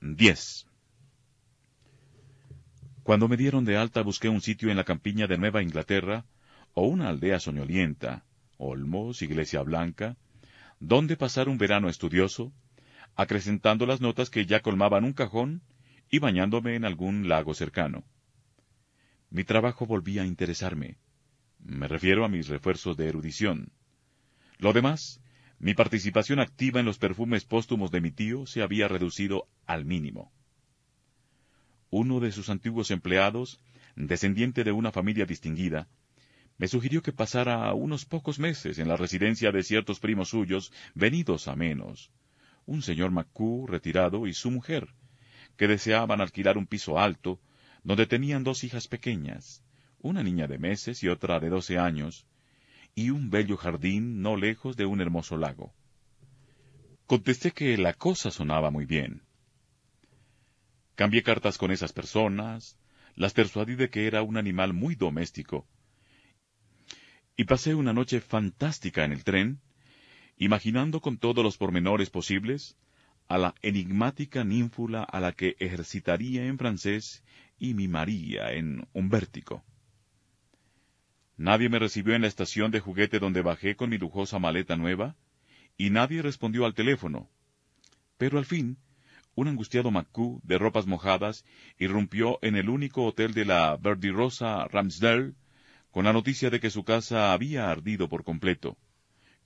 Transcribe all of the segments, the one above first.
10. Cuando me dieron de alta busqué un sitio en la campiña de Nueva Inglaterra, o una aldea soñolienta, Olmos, Iglesia Blanca, donde pasar un verano estudioso, acrecentando las notas que ya colmaban un cajón y bañándome en algún lago cercano. Mi trabajo volvía a interesarme. Me refiero a mis refuerzos de erudición. Lo demás mi participación activa en los perfumes póstumos de mi tío se había reducido al mínimo. Uno de sus antiguos empleados, descendiente de una familia distinguida, me sugirió que pasara unos pocos meses en la residencia de ciertos primos suyos venidos a menos, un señor Macú retirado y su mujer, que deseaban alquilar un piso alto, donde tenían dos hijas pequeñas, una niña de meses y otra de doce años, y un bello jardín no lejos de un hermoso lago. Contesté que la cosa sonaba muy bien. Cambié cartas con esas personas, las persuadí de que era un animal muy doméstico, y pasé una noche fantástica en el tren, imaginando con todos los pormenores posibles a la enigmática ninfula a la que ejercitaría en francés y mimaría en un vértigo. Nadie me recibió en la estación de juguete donde bajé con mi lujosa maleta nueva, y nadie respondió al teléfono. Pero al fin, un angustiado Macú de ropas mojadas irrumpió en el único hotel de la verdirosa Ramsdale con la noticia de que su casa había ardido por completo,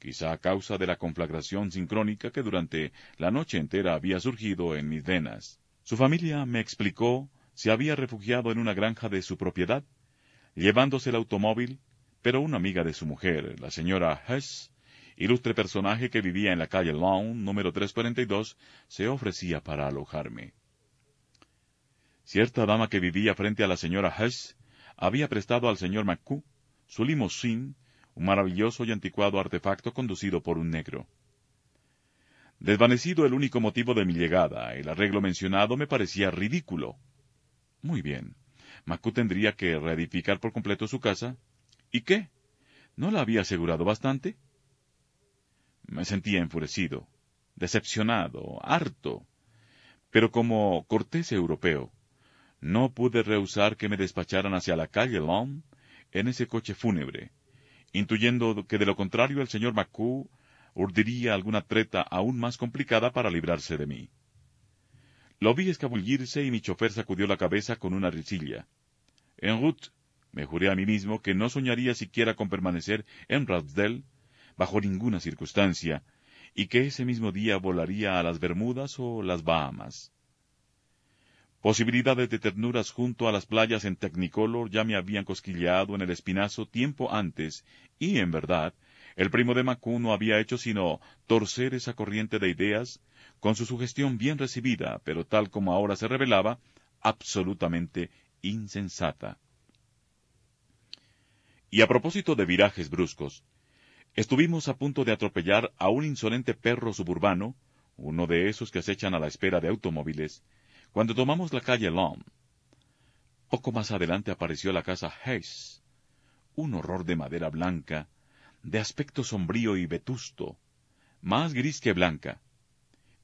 quizá a causa de la conflagración sincrónica que durante la noche entera había surgido en mis venas. Su familia me explicó se había refugiado en una granja de su propiedad llevándose el automóvil, pero una amiga de su mujer, la señora Hess, ilustre personaje que vivía en la calle Lawn, número 342, se ofrecía para alojarme. Cierta dama que vivía frente a la señora Hess había prestado al señor McCoo su limusín, un maravilloso y anticuado artefacto conducido por un negro. Desvanecido el único motivo de mi llegada, el arreglo mencionado me parecía ridículo. Muy bien. Macu tendría que reedificar por completo su casa. ¿Y qué? ¿No la había asegurado bastante? Me sentía enfurecido, decepcionado, harto. Pero como cortés europeo, no pude rehusar que me despacharan hacia la calle Long en ese coche fúnebre, intuyendo que de lo contrario el señor Macú urdiría alguna treta aún más complicada para librarse de mí. Lo vi escabullirse y mi chofer sacudió la cabeza con una risilla. En route, me juré a mí mismo que no soñaría siquiera con permanecer en Rasdell bajo ninguna circunstancia, y que ese mismo día volaría a las Bermudas o las Bahamas. Posibilidades de ternuras junto a las playas en Technicolor ya me habían cosquilleado en el espinazo tiempo antes, y en verdad, el primo de Macú no había hecho sino torcer esa corriente de ideas con su sugestión bien recibida, pero tal como ahora se revelaba, absolutamente insensata. Y a propósito de virajes bruscos, estuvimos a punto de atropellar a un insolente perro suburbano, uno de esos que acechan a la espera de automóviles, cuando tomamos la calle Long. Poco más adelante apareció la casa Hayes, un horror de madera blanca, de aspecto sombrío y vetusto, más gris que blanca.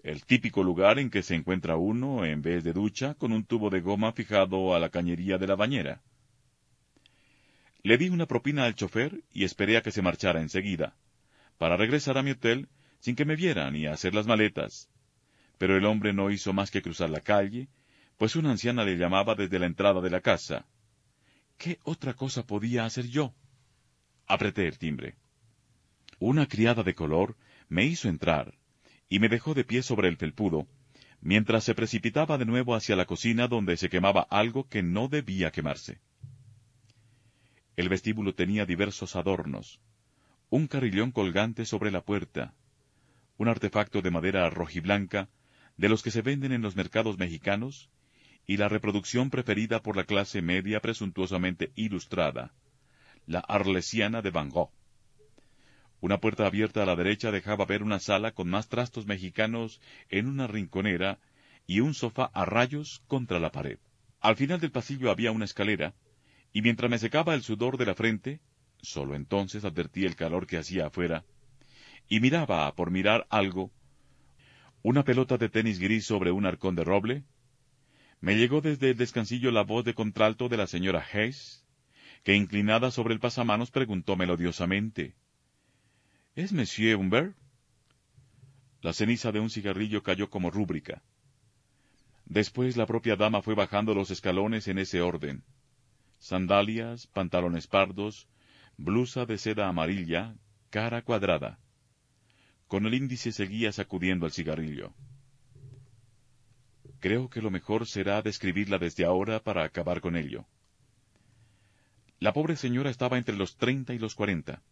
El típico lugar en que se encuentra uno, en vez de ducha, con un tubo de goma fijado a la cañería de la bañera. Le di una propina al chofer y esperé a que se marchara enseguida, para regresar a mi hotel sin que me vieran y hacer las maletas. Pero el hombre no hizo más que cruzar la calle, pues una anciana le llamaba desde la entrada de la casa. ¿Qué otra cosa podía hacer yo? Apreté el timbre. Una criada de color me hizo entrar, y me dejó de pie sobre el felpudo, mientras se precipitaba de nuevo hacia la cocina donde se quemaba algo que no debía quemarse. El vestíbulo tenía diversos adornos, un carillón colgante sobre la puerta, un artefacto de madera rojiblanca, de los que se venden en los mercados mexicanos, y la reproducción preferida por la clase media presuntuosamente ilustrada, la arlesiana de Van Gogh. Una puerta abierta a la derecha dejaba ver una sala con más trastos mexicanos en una rinconera y un sofá a rayos contra la pared. Al final del pasillo había una escalera, y mientras me secaba el sudor de la frente, solo entonces advertí el calor que hacía afuera, y miraba, por mirar algo, una pelota de tenis gris sobre un arcón de roble, me llegó desde el descansillo la voz de contralto de la señora Hayes, que inclinada sobre el pasamanos preguntó melodiosamente ¿Es Monsieur Humbert? La ceniza de un cigarrillo cayó como rúbrica. Después la propia dama fue bajando los escalones en ese orden. Sandalias, pantalones pardos, blusa de seda amarilla, cara cuadrada. Con el índice seguía sacudiendo el cigarrillo. Creo que lo mejor será describirla desde ahora para acabar con ello. La pobre señora estaba entre los treinta y los cuarenta.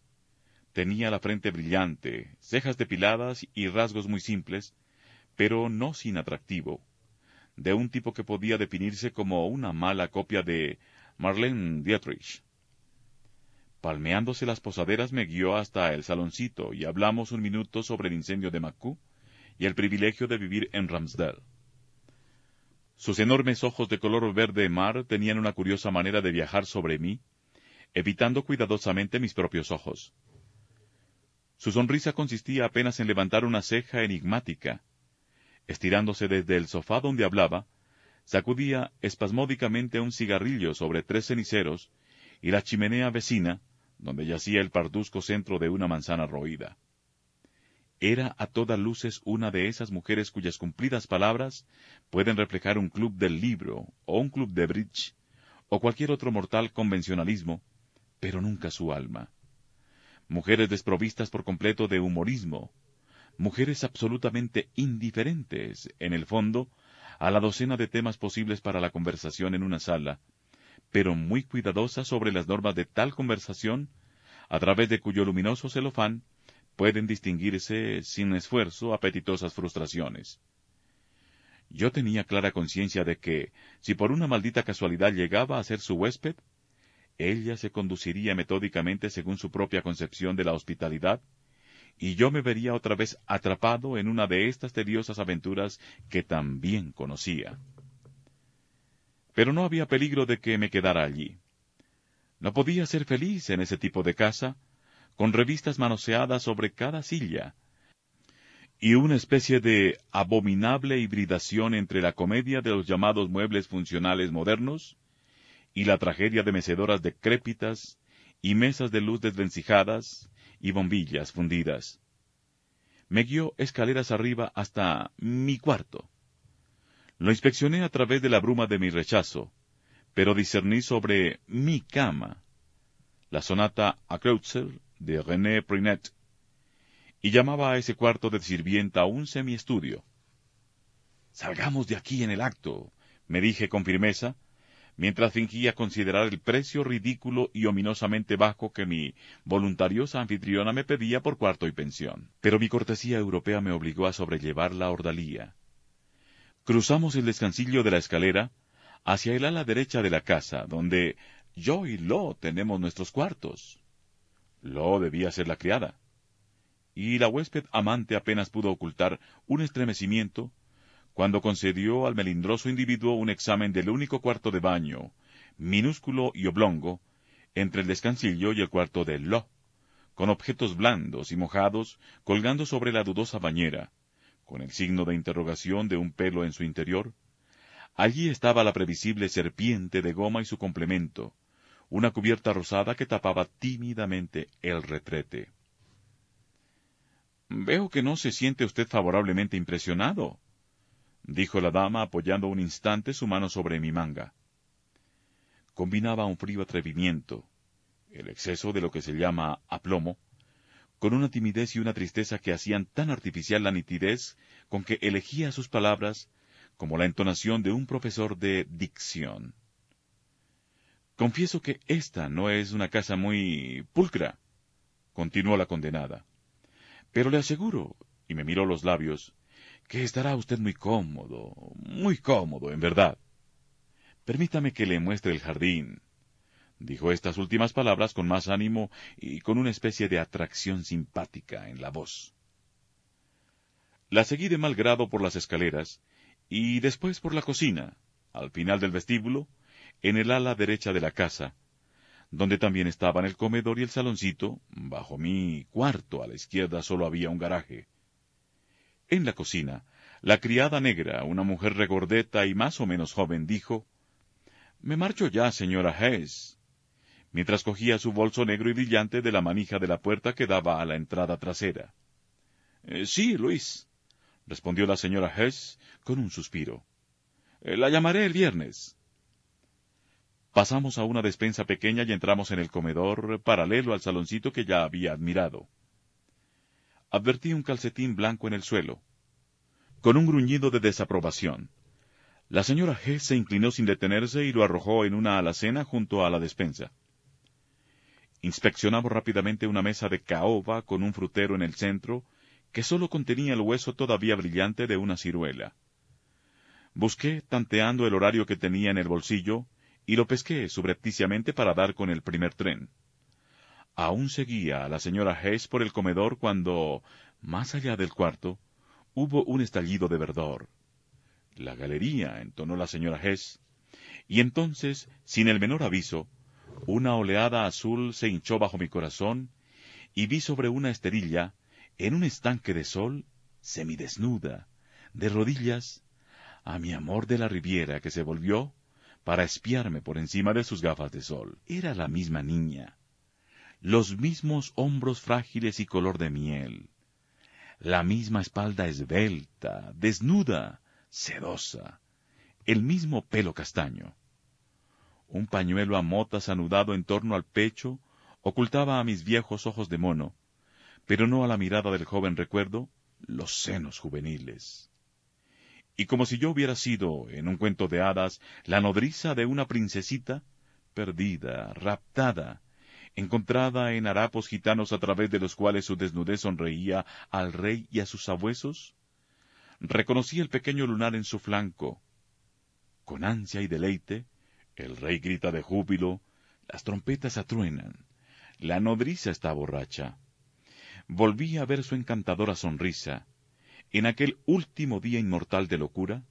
Tenía la frente brillante, cejas depiladas y rasgos muy simples, pero no sin atractivo, de un tipo que podía definirse como una mala copia de Marlene Dietrich. Palmeándose las posaderas me guió hasta el saloncito y hablamos un minuto sobre el incendio de Macú y el privilegio de vivir en Ramsdale. Sus enormes ojos de color verde mar tenían una curiosa manera de viajar sobre mí, evitando cuidadosamente mis propios ojos. Su sonrisa consistía apenas en levantar una ceja enigmática. Estirándose desde el sofá donde hablaba, sacudía espasmódicamente un cigarrillo sobre tres ceniceros y la chimenea vecina, donde yacía el parduzco centro de una manzana roída. Era a todas luces una de esas mujeres cuyas cumplidas palabras pueden reflejar un club del libro, o un club de bridge, o cualquier otro mortal convencionalismo, pero nunca su alma mujeres desprovistas por completo de humorismo, mujeres absolutamente indiferentes, en el fondo, a la docena de temas posibles para la conversación en una sala, pero muy cuidadosas sobre las normas de tal conversación, a través de cuyo luminoso celofán pueden distinguirse sin esfuerzo apetitosas frustraciones. Yo tenía clara conciencia de que, si por una maldita casualidad llegaba a ser su huésped, ella se conduciría metódicamente según su propia concepción de la hospitalidad, y yo me vería otra vez atrapado en una de estas tediosas aventuras que también conocía. Pero no había peligro de que me quedara allí. No podía ser feliz en ese tipo de casa, con revistas manoseadas sobre cada silla, y una especie de abominable hibridación entre la comedia de los llamados muebles funcionales modernos y la tragedia de mecedoras decrépitas, y mesas de luz desvencijadas, y bombillas fundidas. Me guió escaleras arriba hasta mi cuarto. Lo inspeccioné a través de la bruma de mi rechazo, pero discerní sobre mi cama la sonata a Kreutzer de René Prinet, y llamaba a ese cuarto de sirvienta un semiestudio. Salgamos de aquí en el acto, me dije con firmeza, mientras fingía considerar el precio ridículo y ominosamente bajo que mi voluntariosa anfitriona me pedía por cuarto y pensión. Pero mi cortesía europea me obligó a sobrellevar la ordalía. Cruzamos el descansillo de la escalera hacia el ala derecha de la casa, donde yo y Lo tenemos nuestros cuartos. Lo debía ser la criada. Y la huésped amante apenas pudo ocultar un estremecimiento cuando concedió al melindroso individuo un examen del único cuarto de baño, minúsculo y oblongo, entre el descansillo y el cuarto de Lo, con objetos blandos y mojados colgando sobre la dudosa bañera, con el signo de interrogación de un pelo en su interior. Allí estaba la previsible serpiente de goma y su complemento, una cubierta rosada que tapaba tímidamente el retrete. Veo que no se siente usted favorablemente impresionado, dijo la dama apoyando un instante su mano sobre mi manga. Combinaba un frío atrevimiento, el exceso de lo que se llama aplomo, con una timidez y una tristeza que hacían tan artificial la nitidez con que elegía sus palabras como la entonación de un profesor de dicción. Confieso que esta no es una casa muy pulcra, continuó la condenada. Pero le aseguro, y me miró los labios, que estará usted muy cómodo, muy cómodo, en verdad. Permítame que le muestre el jardín. Dijo estas últimas palabras con más ánimo y con una especie de atracción simpática en la voz. La seguí de mal grado por las escaleras y después por la cocina, al final del vestíbulo, en el ala derecha de la casa, donde también estaban el comedor y el saloncito, bajo mi cuarto a la izquierda solo había un garaje. En la cocina, la criada negra, una mujer regordeta y más o menos joven, dijo, Me marcho ya, señora Hess, mientras cogía su bolso negro y brillante de la manija de la puerta que daba a la entrada trasera. Eh, sí, Luis, respondió la señora Hess con un suspiro. Eh, la llamaré el viernes. Pasamos a una despensa pequeña y entramos en el comedor paralelo al saloncito que ya había admirado. Advertí un calcetín blanco en el suelo. Con un gruñido de desaprobación. La señora G se inclinó sin detenerse y lo arrojó en una alacena junto a la despensa. Inspeccionamos rápidamente una mesa de caoba con un frutero en el centro que sólo contenía el hueso todavía brillante de una ciruela. Busqué, tanteando el horario que tenía en el bolsillo, y lo pesqué subrepticiamente para dar con el primer tren. Aún seguía a la señora Hess por el comedor cuando, más allá del cuarto, hubo un estallido de verdor. La galería, entonó la señora Hess, y entonces, sin el menor aviso, una oleada azul se hinchó bajo mi corazón, y vi sobre una esterilla, en un estanque de sol, semidesnuda, de rodillas, a mi amor de la Riviera que se volvió para espiarme por encima de sus gafas de sol. Era la misma niña. Los mismos hombros frágiles y color de miel. La misma espalda esbelta, desnuda, sedosa. El mismo pelo castaño. Un pañuelo a motas anudado en torno al pecho ocultaba a mis viejos ojos de mono, pero no a la mirada del joven recuerdo los senos juveniles y como si yo hubiera sido, en un cuento de hadas, la nodriza de una princesita, perdida, raptada, encontrada en harapos gitanos a través de los cuales su desnudez sonreía al rey y a sus sabuesos, reconocí el pequeño lunar en su flanco. Con ansia y deleite, el rey grita de júbilo, las trompetas atruenan, la nodriza está borracha. Volví a ver su encantadora sonrisa, en aquel último día inmortal de locura,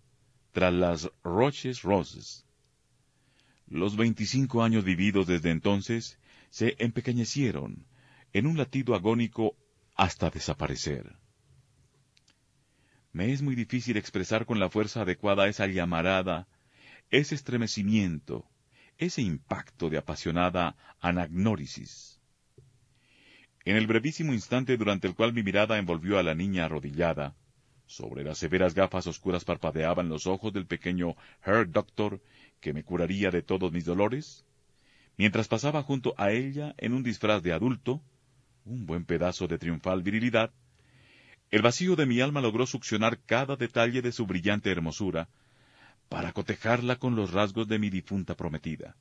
tras las Roches Roses. Los veinticinco años vividos desde entonces se empequeñecieron en un latido agónico hasta desaparecer. Me es muy difícil expresar con la fuerza adecuada esa llamarada, ese estremecimiento, ese impacto de apasionada anagnórisis. En el brevísimo instante durante el cual mi mirada envolvió a la niña arrodillada, sobre las severas gafas oscuras parpadeaban los ojos del pequeño Herr Doctor, que me curaría de todos mis dolores. Mientras pasaba junto a ella en un disfraz de adulto, un buen pedazo de triunfal virilidad, el vacío de mi alma logró succionar cada detalle de su brillante hermosura, para cotejarla con los rasgos de mi difunta prometida.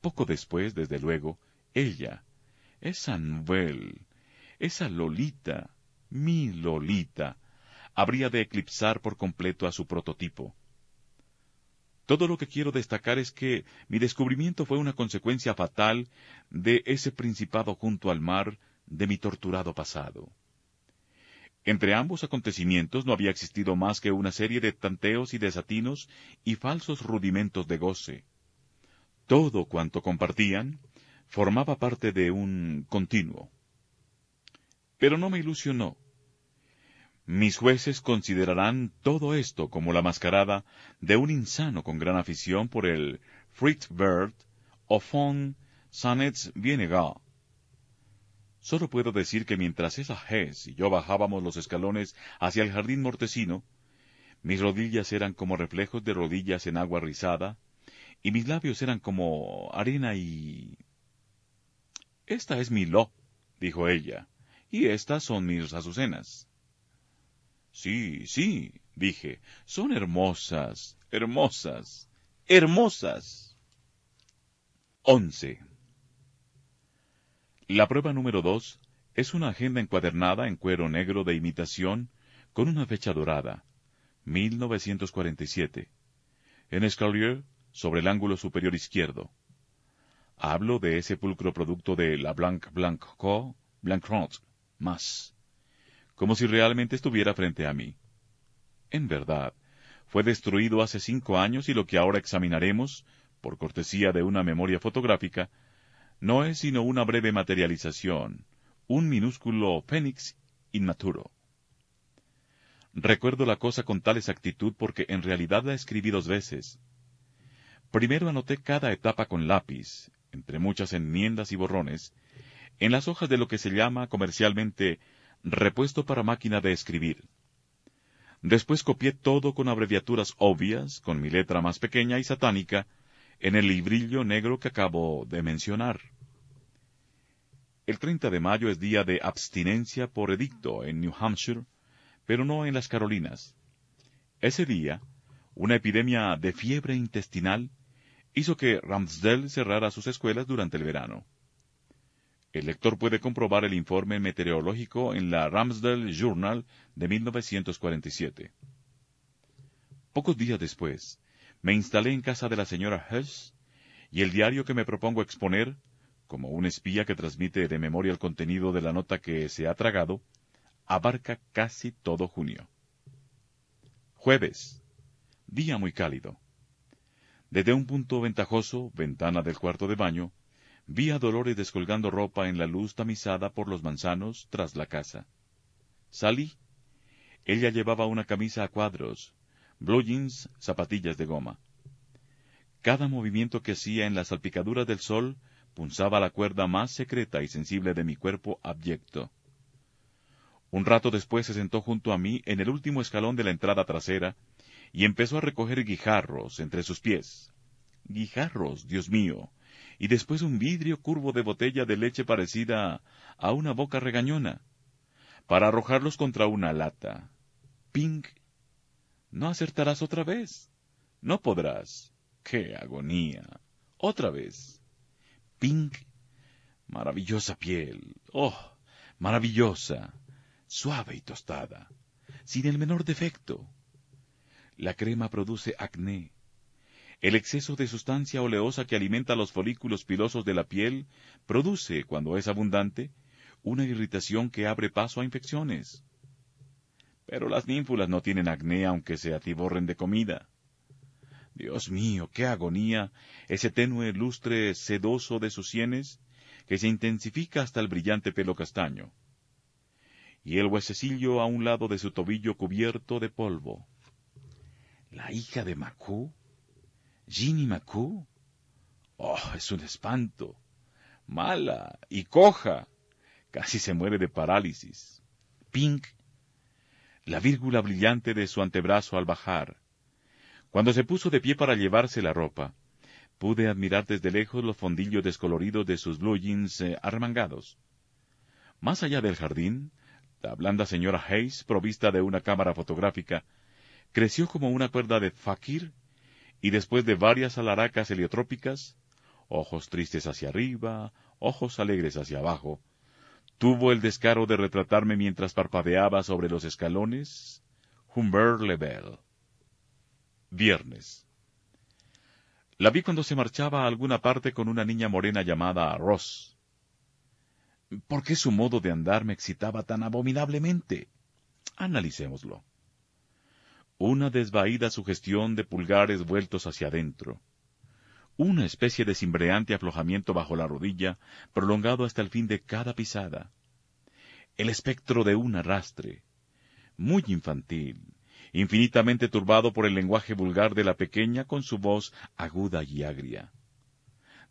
Poco después, desde luego, ella, esa Nouvelle, esa Lolita, mi Lolita, habría de eclipsar por completo a su prototipo. Todo lo que quiero destacar es que mi descubrimiento fue una consecuencia fatal de ese principado junto al mar de mi torturado pasado. Entre ambos acontecimientos no había existido más que una serie de tanteos y desatinos y falsos rudimentos de goce. Todo cuanto compartían formaba parte de un continuo. Pero no me ilusionó. Mis jueces considerarán todo esto como la mascarada de un insano con gran afición por el Fritz Bird o von Sonnets Vienega. Solo puedo decir que mientras esa Hess y yo bajábamos los escalones hacia el jardín mortecino, Mis rodillas eran como reflejos de rodillas en agua rizada, y mis labios eran como arena y... Esta es mi lo, dijo ella, y estas son mis azucenas. Sí, sí, dije, son hermosas, hermosas, hermosas. Once. La prueba número dos es una agenda encuadernada en cuero negro de imitación con una fecha dorada, 1947. En escalier, sobre el ángulo superior izquierdo. Hablo de ese pulcro producto de la Blanc Blanc Co. Blanc más. Como si realmente estuviera frente a mí. En verdad, fue destruido hace cinco años y lo que ahora examinaremos, por cortesía de una memoria fotográfica, no es sino una breve materialización, un minúsculo fénix inmaturo. Recuerdo la cosa con tal exactitud porque en realidad la escribí dos veces. Primero anoté cada etapa con lápiz, entre muchas enmiendas y borrones, en las hojas de lo que se llama comercialmente repuesto para máquina de escribir. Después copié todo con abreviaturas obvias, con mi letra más pequeña y satánica, en el librillo negro que acabo de mencionar. El 30 de mayo es día de abstinencia por edicto en New Hampshire, pero no en las Carolinas. Ese día, una epidemia de fiebre intestinal hizo que Ramsdale cerrara sus escuelas durante el verano. El lector puede comprobar el informe meteorológico en la Ramsdale Journal de 1947. Pocos días después, me instalé en casa de la señora Hess y el diario que me propongo exponer, como un espía que transmite de memoria el contenido de la nota que se ha tragado, abarca casi todo junio. Jueves. Día muy cálido. Desde un punto ventajoso, ventana del cuarto de baño, vi a Dolores descolgando ropa en la luz tamizada por los manzanos tras la casa. Salí. Ella llevaba una camisa a cuadros, blue zapatillas de goma. Cada movimiento que hacía en las salpicaduras del sol punzaba la cuerda más secreta y sensible de mi cuerpo abyecto. Un rato después se sentó junto a mí en el último escalón de la entrada trasera y empezó a recoger guijarros entre sus pies. Guijarros, Dios mío. Y después un vidrio curvo de botella de leche parecida a una boca regañona, para arrojarlos contra una lata. Pink. No acertarás otra vez. No podrás. ¡Qué agonía! Otra vez. Pink. Maravillosa piel. Oh, maravillosa suave y tostada, sin el menor defecto. La crema produce acné. El exceso de sustancia oleosa que alimenta los folículos pilosos de la piel produce, cuando es abundante, una irritación que abre paso a infecciones. Pero las ninfulas no tienen acné aunque se atiborren de comida. Dios mío, qué agonía ese tenue lustre sedoso de sus sienes, que se intensifica hasta el brillante pelo castaño y el huesecillo a un lado de su tobillo cubierto de polvo. ¿La hija de Macú? ¿Ginny Macú? Oh, es un espanto. Mala y coja. Casi se muere de parálisis. Pink. La vírgula brillante de su antebrazo al bajar. Cuando se puso de pie para llevarse la ropa, pude admirar desde lejos los fondillos descoloridos de sus blue jeans eh, arremangados. Más allá del jardín, la blanda señora Hayes, provista de una cámara fotográfica, creció como una cuerda de fakir y después de varias alaracas heliotrópicas, ojos tristes hacia arriba, ojos alegres hacia abajo, tuvo el descaro de retratarme mientras parpadeaba sobre los escalones Humbert Lebel. Viernes. La vi cuando se marchaba a alguna parte con una niña morena llamada Ross. ¿Por qué su modo de andar me excitaba tan abominablemente? Analicémoslo. Una desvaída sugestión de pulgares vueltos hacia adentro. Una especie de cimbreante aflojamiento bajo la rodilla, prolongado hasta el fin de cada pisada. El espectro de un arrastre. Muy infantil, infinitamente turbado por el lenguaje vulgar de la pequeña con su voz aguda y agria.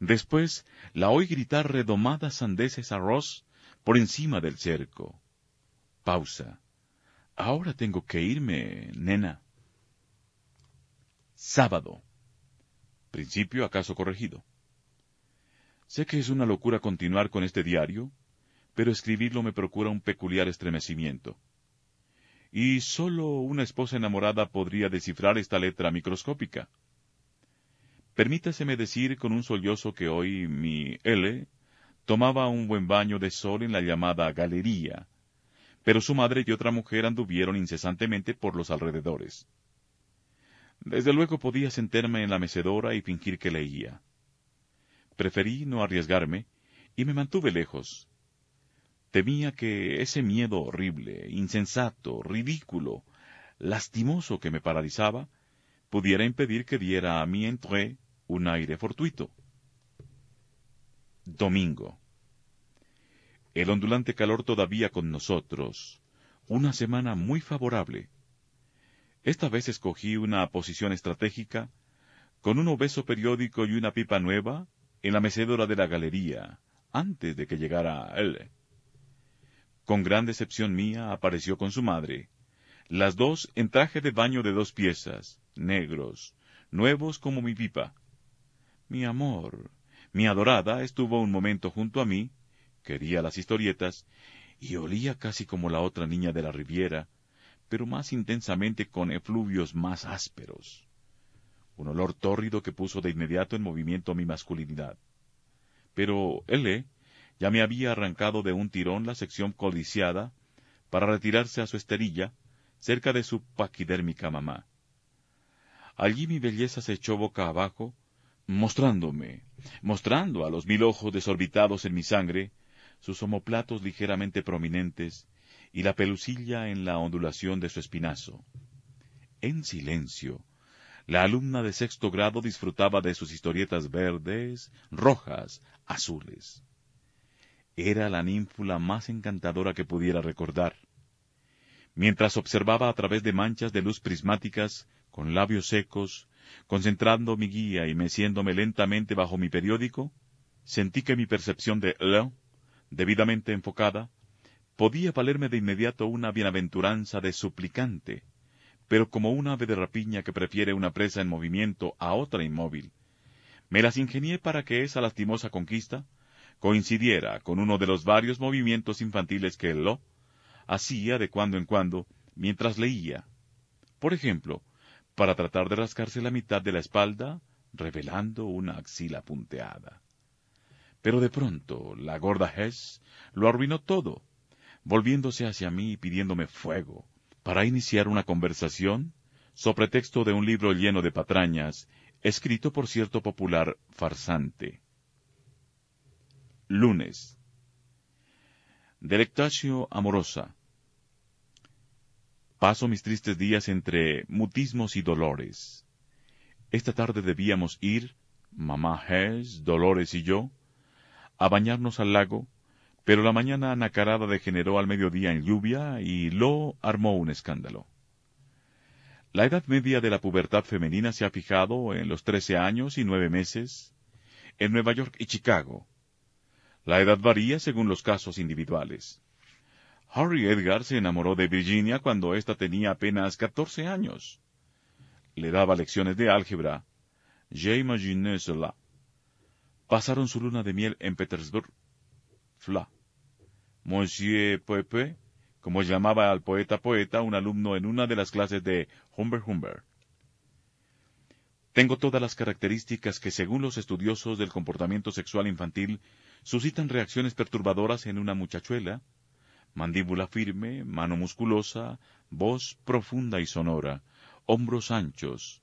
Después la oí gritar redomadas sandeces a Ross por encima del cerco. Pausa. Ahora tengo que irme, nena. sábado. Principio acaso corregido. Sé que es una locura continuar con este diario, pero escribirlo me procura un peculiar estremecimiento. Y sólo una esposa enamorada podría descifrar esta letra microscópica. Permítaseme decir con un sollozo que hoy mi L tomaba un buen baño de sol en la llamada galería, pero su madre y otra mujer anduvieron incesantemente por los alrededores. Desde luego podía sentarme en la mecedora y fingir que leía. Preferí no arriesgarme y me mantuve lejos. Temía que ese miedo horrible, insensato, ridículo, lastimoso que me paralizaba, pudiera impedir que diera a mi entré un aire fortuito. Domingo. El ondulante calor todavía con nosotros. Una semana muy favorable. Esta vez escogí una posición estratégica, con un obeso periódico y una pipa nueva, en la mecedora de la galería, antes de que llegara él. Con gran decepción mía apareció con su madre, las dos en traje de baño de dos piezas, negros, nuevos como mi pipa. Mi amor, mi adorada, estuvo un momento junto a mí, quería las historietas, y olía casi como la otra niña de la Riviera, pero más intensamente con efluvios más ásperos. Un olor tórrido que puso de inmediato en movimiento mi masculinidad. Pero L ya me había arrancado de un tirón la sección codiciada para retirarse a su esterilla, cerca de su paquidérmica mamá. Allí mi belleza se echó boca abajo, mostrándome, mostrando a los mil ojos desorbitados en mi sangre, sus omoplatos ligeramente prominentes y la pelusilla en la ondulación de su espinazo. En silencio, la alumna de sexto grado disfrutaba de sus historietas verdes, rojas, azules. Era la ninfula más encantadora que pudiera recordar. Mientras observaba a través de manchas de luz prismáticas, con labios secos, concentrando mi guía y meciéndome lentamente bajo mi periódico, sentí que mi percepción de debidamente enfocada, podía valerme de inmediato una bienaventuranza de suplicante, pero como un ave de rapiña que prefiere una presa en movimiento a otra inmóvil, me las ingenié para que esa lastimosa conquista coincidiera con uno de los varios movimientos infantiles que el lo hacía de cuando en cuando mientras leía. Por ejemplo, para tratar de rascarse la mitad de la espalda, revelando una axila punteada. Pero de pronto la gorda Hess lo arruinó todo, volviéndose hacia mí y pidiéndome fuego, para iniciar una conversación, sobre texto de un libro lleno de patrañas, escrito por cierto popular farsante. Lunes. Delectatio amorosa. Paso mis tristes días entre mutismos y dolores. Esta tarde debíamos ir, mamá Hess, Dolores y yo, a bañarnos al lago, pero la mañana nacarada degeneró al mediodía en lluvia y lo armó un escándalo. La edad media de la pubertad femenina se ha fijado en los trece años y nueve meses en Nueva York y Chicago. La edad varía según los casos individuales. Harry Edgar se enamoró de Virginia cuando ésta tenía apenas catorce años. Le daba lecciones de álgebra. J'imagine cela. Pasaron su luna de miel en Petersburg. Fla. Monsieur Pepe, como llamaba al poeta poeta un alumno en una de las clases de Humber Humber. Tengo todas las características que, según los estudiosos del comportamiento sexual infantil, suscitan reacciones perturbadoras en una muchachuela, mandíbula firme, mano musculosa, voz profunda y sonora, hombros anchos.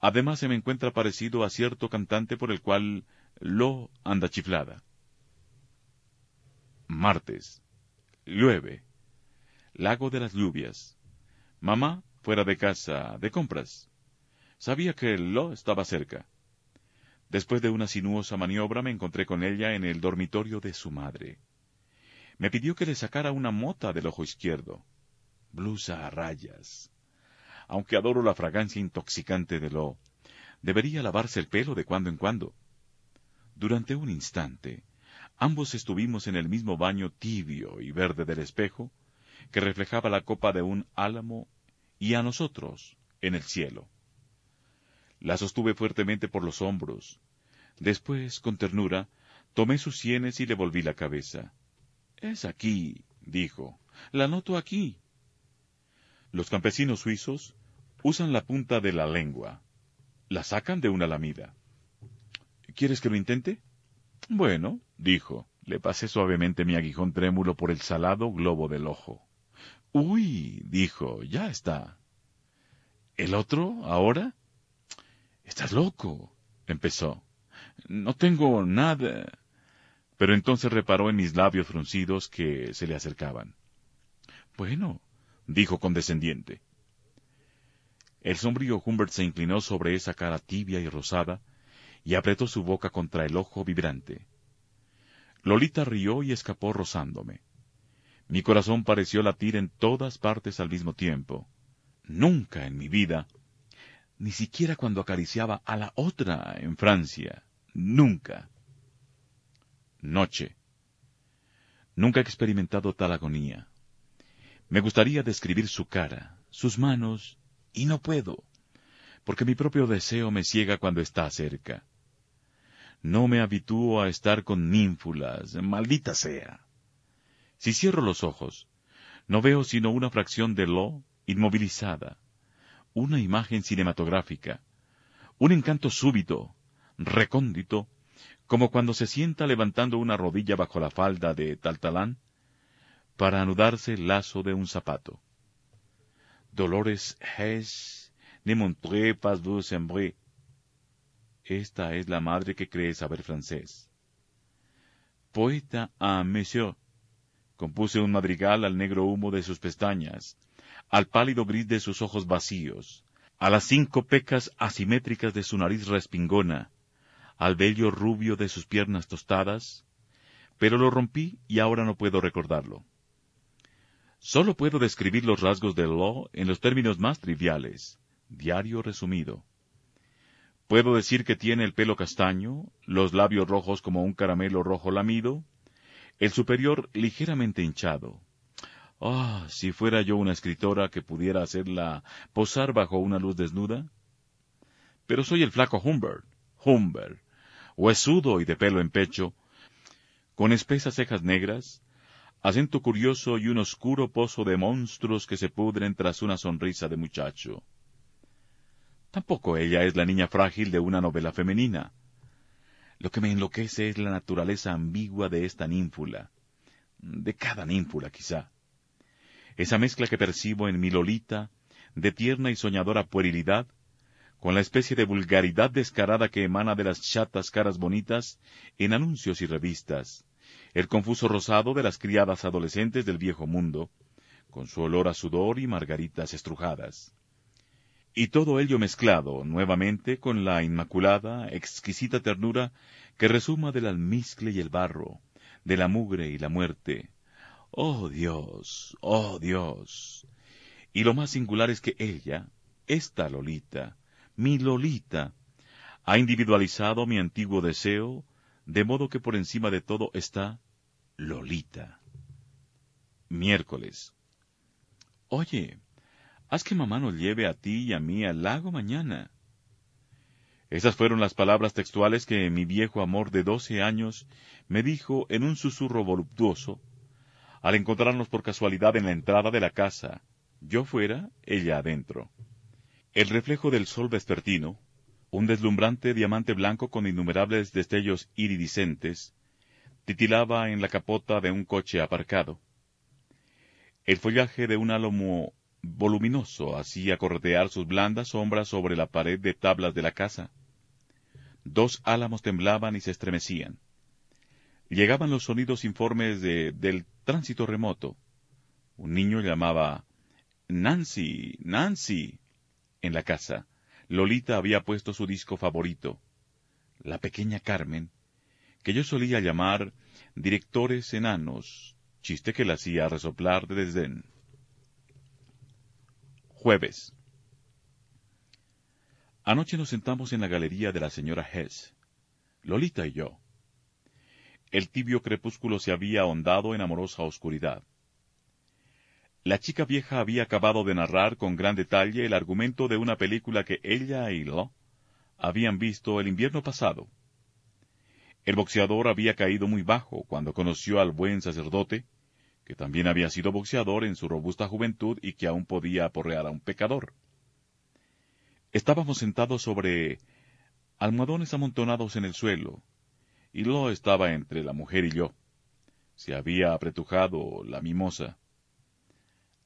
Además se me encuentra parecido a cierto cantante por el cual lo anda chiflada. Martes. Llueve. Lago de las lluvias. Mamá, fuera de casa, de compras. Sabía que lo estaba cerca. Después de una sinuosa maniobra me encontré con ella en el dormitorio de su madre. Me pidió que le sacara una mota del ojo izquierdo. Blusa a rayas. Aunque adoro la fragancia intoxicante de lo, debería lavarse el pelo de cuando en cuando. Durante un instante, Ambos estuvimos en el mismo baño tibio y verde del espejo, que reflejaba la copa de un álamo, y a nosotros, en el cielo. La sostuve fuertemente por los hombros. Después, con ternura, tomé sus sienes y le volví la cabeza. Es aquí, dijo. La noto aquí. Los campesinos suizos usan la punta de la lengua. La sacan de una lamida. ¿Quieres que lo intente? Bueno, dijo. Le pasé suavemente mi aguijón trémulo por el salado globo del ojo. Uy, dijo, ya está. ¿El otro, ahora? Estás loco, empezó. No tengo nada. Pero entonces reparó en mis labios fruncidos que se le acercaban. Bueno, dijo condescendiente. El sombrío Humbert se inclinó sobre esa cara tibia y rosada y apretó su boca contra el ojo vibrante. Lolita rió y escapó rozándome. Mi corazón pareció latir en todas partes al mismo tiempo. Nunca en mi vida, ni siquiera cuando acariciaba a la otra en Francia, nunca. Noche. Nunca he experimentado tal agonía. Me gustaría describir su cara, sus manos, y no puedo, porque mi propio deseo me ciega cuando está cerca. No me habitúo a estar con ninfulas, maldita sea. Si cierro los ojos, no veo sino una fracción de lo inmovilizada, una imagen cinematográfica, un encanto súbito, recóndito, como cuando se sienta levantando una rodilla bajo la falda de Taltalán para anudarse el lazo de un zapato. Dolores Hess, ne montrez pas vous Esta es la madre que cree saber francés. Poeta a monsieur. Compuse un madrigal al negro humo de sus pestañas, al pálido gris de sus ojos vacíos, a las cinco pecas asimétricas de su nariz respingona, al vello rubio de sus piernas tostadas, pero lo rompí y ahora no puedo recordarlo. Solo puedo describir los rasgos del Law en los términos más triviales, diario resumido. Puedo decir que tiene el pelo castaño, los labios rojos como un caramelo rojo lamido, el superior ligeramente hinchado. Ah, si fuera yo una escritora que pudiera hacerla posar bajo una luz desnuda. Pero soy el flaco Humbert, Humbert, huesudo y de pelo en pecho, con espesas cejas negras, acento curioso y un oscuro pozo de monstruos que se pudren tras una sonrisa de muchacho. Tampoco ella es la niña frágil de una novela femenina. Lo que me enloquece es la naturaleza ambigua de esta ninfula, de cada ninfula quizá. Esa mezcla que percibo en mi Lolita, de tierna y soñadora puerilidad, con la especie de vulgaridad descarada que emana de las chatas caras bonitas en anuncios y revistas, el confuso rosado de las criadas adolescentes del viejo mundo, con su olor a sudor y margaritas estrujadas. Y todo ello mezclado nuevamente con la inmaculada, exquisita ternura que resuma del almizcle y el barro, de la mugre y la muerte. ¡Oh Dios! ¡Oh Dios! Y lo más singular es que ella, esta Lolita, mi Lolita, ha individualizado mi antiguo deseo, de modo que por encima de todo está Lolita. Miércoles. Oye, haz que mamá nos lleve a ti y a mí al lago mañana. Esas fueron las palabras textuales que mi viejo amor de doce años me dijo en un susurro voluptuoso, al encontrarnos por casualidad en la entrada de la casa, yo fuera, ella adentro. El reflejo del sol vespertino, un deslumbrante diamante blanco con innumerables destellos iridiscentes, titilaba en la capota de un coche aparcado. El follaje de un álamo voluminoso hacía corretear sus blandas sombras sobre la pared de tablas de la casa. Dos álamos temblaban y se estremecían. Llegaban los sonidos informes de, del tránsito remoto. Un niño llamaba Nancy, Nancy. En la casa, Lolita había puesto su disco favorito, La pequeña Carmen, que yo solía llamar directores enanos, chiste que la hacía resoplar de desdén. Jueves. Anoche nos sentamos en la galería de la señora Hess, Lolita y yo. El tibio crepúsculo se había ahondado en amorosa oscuridad. La chica vieja había acabado de narrar con gran detalle el argumento de una película que ella y Lo habían visto el invierno pasado. El boxeador había caído muy bajo cuando conoció al buen sacerdote, que también había sido boxeador en su robusta juventud y que aún podía aporrear a un pecador. Estábamos sentados sobre almohadones amontonados en el suelo, y Lo estaba entre la mujer y yo. Se había apretujado la mimosa.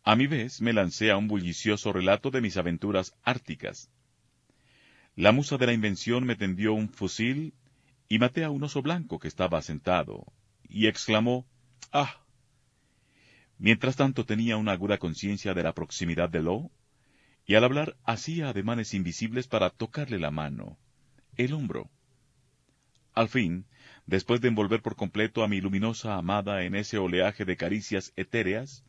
A mi vez me lancé a un bullicioso relato de mis aventuras árticas. La musa de la invención me tendió un fusil y maté a un oso blanco que estaba sentado, y exclamó ¡Ah! Mientras tanto tenía una aguda conciencia de la proximidad de Lo, y al hablar hacía ademanes invisibles para tocarle la mano, el hombro. Al fin, después de envolver por completo a mi luminosa amada en ese oleaje de caricias etéreas,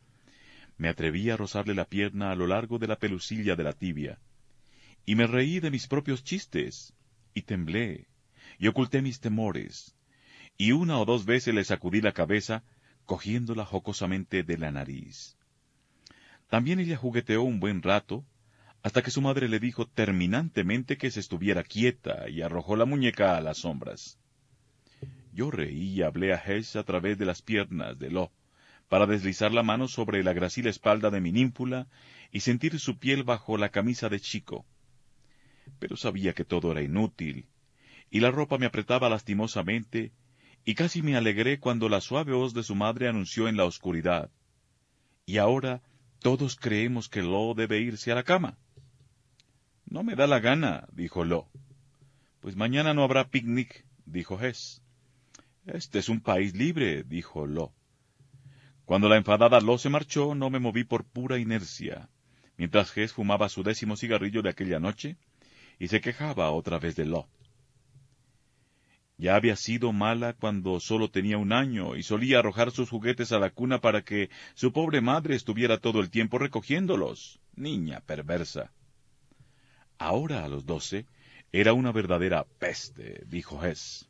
me atreví a rozarle la pierna a lo largo de la pelusilla de la tibia, y me reí de mis propios chistes, y temblé, y oculté mis temores, y una o dos veces le sacudí la cabeza, cogiéndola jocosamente de la nariz. También ella jugueteó un buen rato, hasta que su madre le dijo terminantemente que se estuviera quieta y arrojó la muñeca a las sombras. Yo reí y hablé a Hess a través de las piernas de Lo, para deslizar la mano sobre la gracil espalda de mi nímpula y sentir su piel bajo la camisa de chico. Pero sabía que todo era inútil, y la ropa me apretaba lastimosamente, y casi me alegré cuando la suave voz de su madre anunció en la oscuridad. Y ahora todos creemos que Lo debe irse a la cama. No me da la gana, dijo Lo. Pues mañana no habrá picnic, dijo Hess. Este es un país libre, dijo Lo. Cuando la enfadada Lo se marchó, no me moví por pura inercia, mientras Hess fumaba su décimo cigarrillo de aquella noche y se quejaba otra vez de Lo. Ya había sido mala cuando solo tenía un año y solía arrojar sus juguetes a la cuna para que su pobre madre estuviera todo el tiempo recogiéndolos. Niña perversa. Ahora, a los doce, era una verdadera peste, dijo Hess.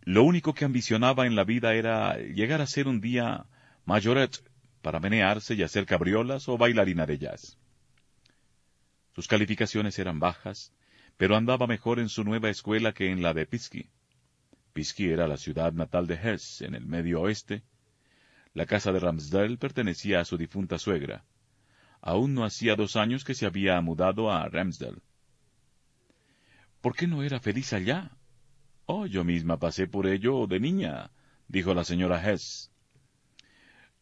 Lo único que ambicionaba en la vida era llegar a ser un día majoret para menearse y hacer cabriolas o bailarina de jazz. Sus calificaciones eran bajas, pero andaba mejor en su nueva escuela que en la de Pisky. Pisky era la ciudad natal de Hess, en el medio oeste. La casa de Ramsdale pertenecía a su difunta suegra. Aún no hacía dos años que se había mudado a Ramsdale. ¿Por qué no era feliz allá? Oh, yo misma pasé por ello de niña, dijo la señora Hess.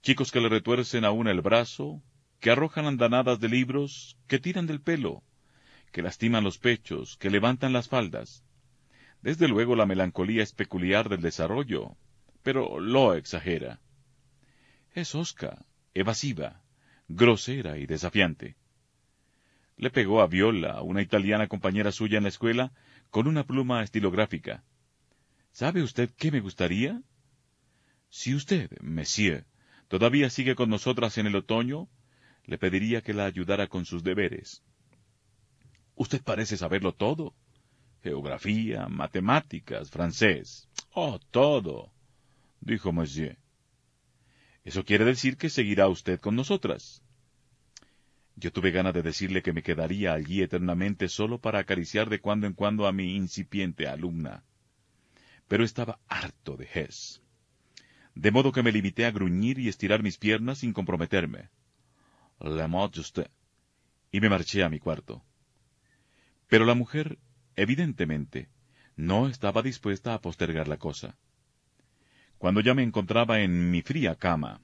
Chicos que le retuercen aún el brazo, que arrojan andanadas de libros, que tiran del pelo, que lastiman los pechos, que levantan las faldas. Desde luego la melancolía es peculiar del desarrollo, pero lo exagera. Es osca, evasiva, grosera y desafiante. Le pegó a Viola, una italiana compañera suya en la escuela, con una pluma estilográfica. ¿Sabe usted qué me gustaría? Si usted, monsieur, todavía sigue con nosotras en el otoño, le pediría que la ayudara con sus deberes. Usted parece saberlo todo. Geografía, matemáticas, francés. Oh, todo, dijo Monsieur. Eso quiere decir que seguirá usted con nosotras. Yo tuve gana de decirle que me quedaría allí eternamente solo para acariciar de cuando en cuando a mi incipiente alumna pero estaba harto de Hess. De modo que me limité a gruñir y estirar mis piernas sin comprometerme. Le mot usted. Y me marché a mi cuarto. Pero la mujer, evidentemente, no estaba dispuesta a postergar la cosa. Cuando ya me encontraba en mi fría cama,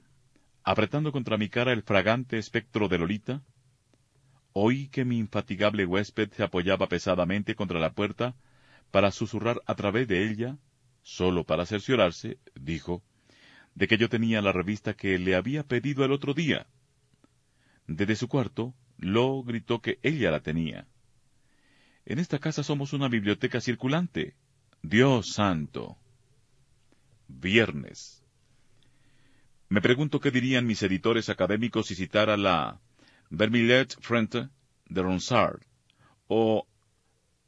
apretando contra mi cara el fragante espectro de Lolita, oí que mi infatigable huésped se apoyaba pesadamente contra la puerta para susurrar a través de ella solo para cerciorarse, dijo, de que yo tenía la revista que le había pedido el otro día. Desde su cuarto, Lo gritó que ella la tenía. En esta casa somos una biblioteca circulante. Dios santo. Viernes. Me pregunto qué dirían mis editores académicos si citara la Vermillet Frente de Ronsard o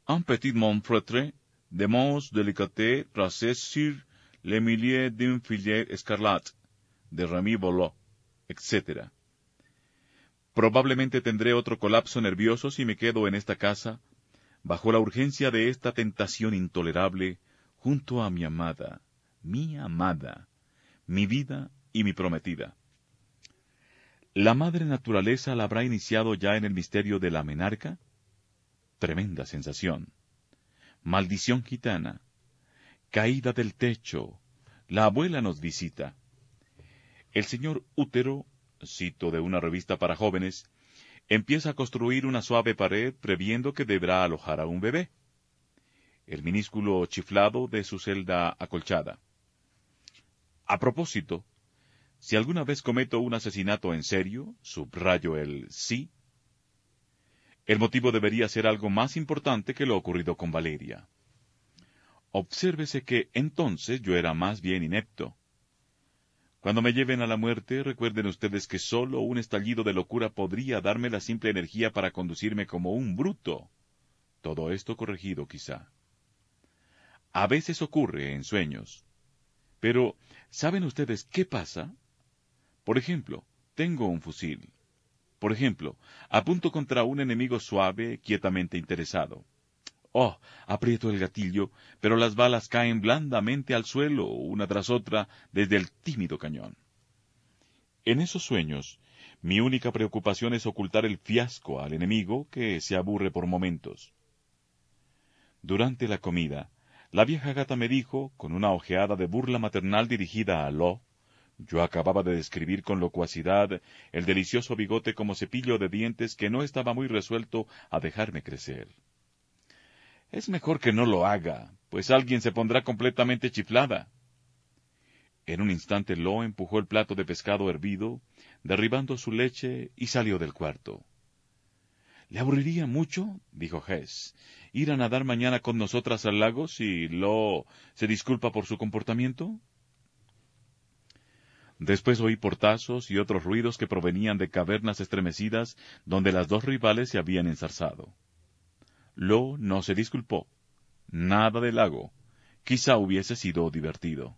Un petit Montfratre de mons délicaté tracés sur le milieu d'un filet escarlate, de Remy Bolot, etc. Probablemente tendré otro colapso nervioso si me quedo en esta casa, bajo la urgencia de esta tentación intolerable, junto a mi amada, mi amada, mi vida y mi prometida. ¿La madre naturaleza la habrá iniciado ya en el misterio de la menarca? Tremenda sensación. Maldición gitana. Caída del techo. La abuela nos visita. El señor útero, cito de una revista para jóvenes, empieza a construir una suave pared previendo que deberá alojar a un bebé. El minúsculo chiflado de su celda acolchada. A propósito, si alguna vez cometo un asesinato en serio, subrayo el sí, el motivo debería ser algo más importante que lo ocurrido con Valeria. Obsérvese que entonces yo era más bien inepto. Cuando me lleven a la muerte, recuerden ustedes que sólo un estallido de locura podría darme la simple energía para conducirme como un bruto. Todo esto corregido, quizá. A veces ocurre en sueños. Pero, ¿saben ustedes qué pasa? Por ejemplo, tengo un fusil. Por ejemplo, apunto contra un enemigo suave, quietamente interesado. Oh, aprieto el gatillo, pero las balas caen blandamente al suelo, una tras otra, desde el tímido cañón. En esos sueños, mi única preocupación es ocultar el fiasco al enemigo que se aburre por momentos. Durante la comida, la vieja gata me dijo, con una ojeada de burla maternal dirigida a Lo, yo acababa de describir con locuacidad el delicioso bigote como cepillo de dientes que no estaba muy resuelto a dejarme crecer. Es mejor que no lo haga, pues alguien se pondrá completamente chiflada. En un instante Lo empujó el plato de pescado hervido, derribando su leche, y salió del cuarto. ¿Le aburriría mucho? dijo Hess. ¿Ir a nadar mañana con nosotras al lago si Lo se disculpa por su comportamiento? Después oí portazos y otros ruidos que provenían de cavernas estremecidas donde las dos rivales se habían ensarzado. Lo no se disculpó. Nada del lago. Quizá hubiese sido divertido.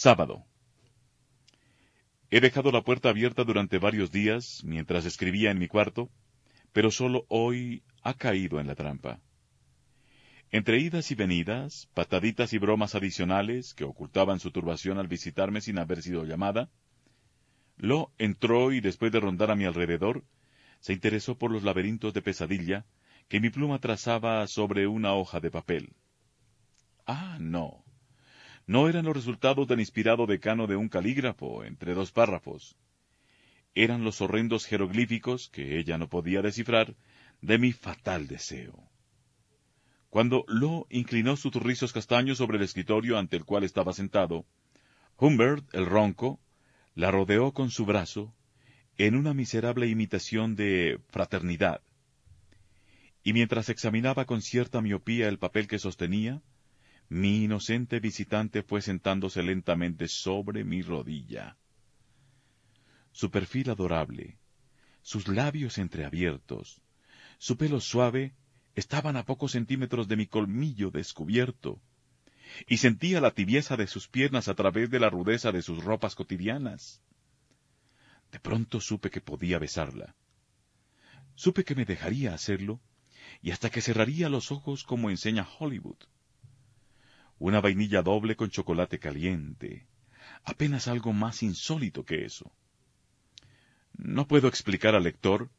Sábado. He dejado la puerta abierta durante varios días mientras escribía en mi cuarto, pero solo hoy ha caído en la trampa. Entre idas y venidas, pataditas y bromas adicionales que ocultaban su turbación al visitarme sin haber sido llamada, Lo entró y después de rondar a mi alrededor, se interesó por los laberintos de pesadilla que mi pluma trazaba sobre una hoja de papel. Ah, no no eran los resultados del inspirado decano de un calígrafo entre dos párrafos. Eran los horrendos jeroglíficos, que ella no podía descifrar, de mi fatal deseo. Cuando Lo inclinó sus rizos castaños sobre el escritorio ante el cual estaba sentado, Humbert, el ronco, la rodeó con su brazo en una miserable imitación de fraternidad. Y mientras examinaba con cierta miopía el papel que sostenía, mi inocente visitante fue sentándose lentamente sobre mi rodilla. Su perfil adorable, sus labios entreabiertos, su pelo suave estaban a pocos centímetros de mi colmillo descubierto, y sentía la tibieza de sus piernas a través de la rudeza de sus ropas cotidianas. De pronto supe que podía besarla. Supe que me dejaría hacerlo, y hasta que cerraría los ojos como enseña Hollywood una vainilla doble con chocolate caliente. Apenas algo más insólito que eso. No puedo explicar al lector